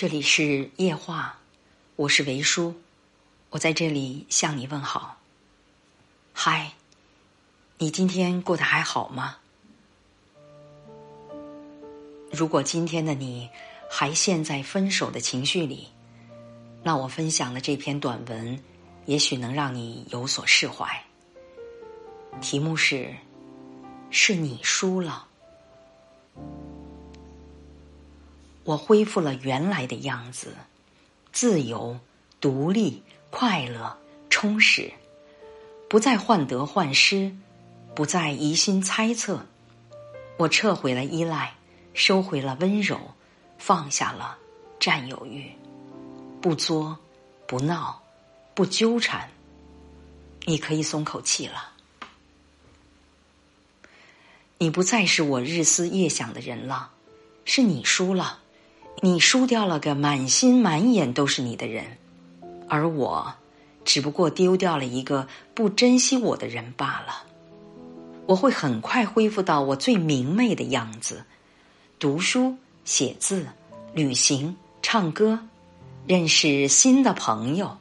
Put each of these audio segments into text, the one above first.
这里是夜话，我是维叔，我在这里向你问好。嗨，你今天过得还好吗？如果今天的你还陷在分手的情绪里，那我分享的这篇短文，也许能让你有所释怀。题目是：是你输了。我恢复了原来的样子，自由、独立、快乐、充实，不再患得患失，不再疑心猜测。我撤回了依赖，收回了温柔，放下了占有欲，不作，不闹，不纠缠。你可以松口气了。你不再是我日思夜想的人了，是你输了。你输掉了个满心满眼都是你的人，而我，只不过丢掉了一个不珍惜我的人罢了。我会很快恢复到我最明媚的样子，读书、写字、旅行、唱歌，认识新的朋友，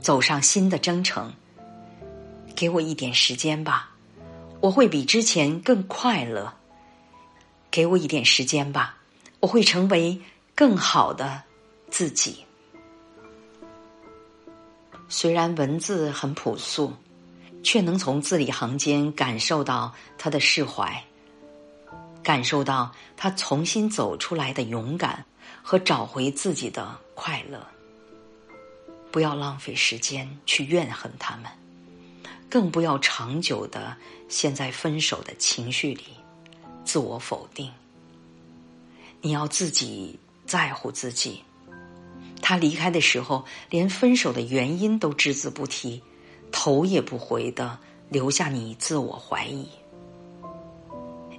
走上新的征程。给我一点时间吧，我会比之前更快乐。给我一点时间吧，我会成为。更好的自己，虽然文字很朴素，却能从字里行间感受到他的释怀，感受到他重新走出来的勇敢和找回自己的快乐。不要浪费时间去怨恨他们，更不要长久的陷在分手的情绪里，自我否定。你要自己。在乎自己，他离开的时候，连分手的原因都只字不提，头也不回的留下你自我怀疑。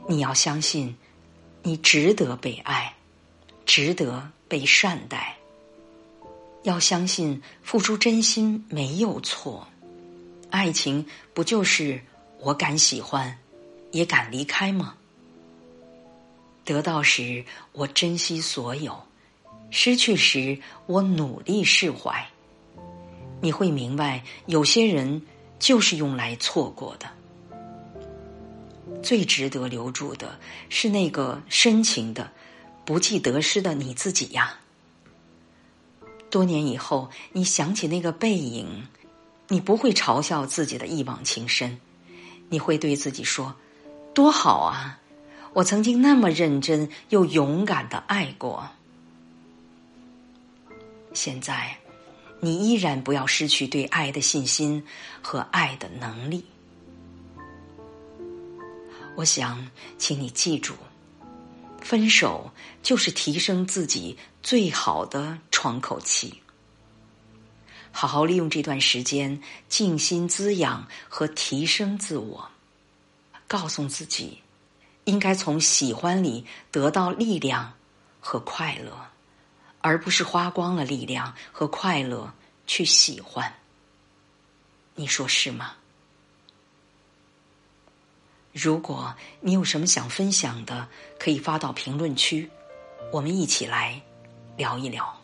你要相信，你值得被爱，值得被善待。要相信付出真心没有错，爱情不就是我敢喜欢，也敢离开吗？得到时，我珍惜所有；失去时，我努力释怀。你会明白，有些人就是用来错过的。最值得留住的是那个深情的、不计得失的你自己呀。多年以后，你想起那个背影，你不会嘲笑自己的一往情深，你会对自己说：“多好啊！”我曾经那么认真又勇敢的爱过，现在，你依然不要失去对爱的信心和爱的能力。我想，请你记住，分手就是提升自己最好的窗口期。好好利用这段时间，静心滋养和提升自我，告诉自己。应该从喜欢里得到力量和快乐，而不是花光了力量和快乐去喜欢。你说是吗？如果你有什么想分享的，可以发到评论区，我们一起来聊一聊。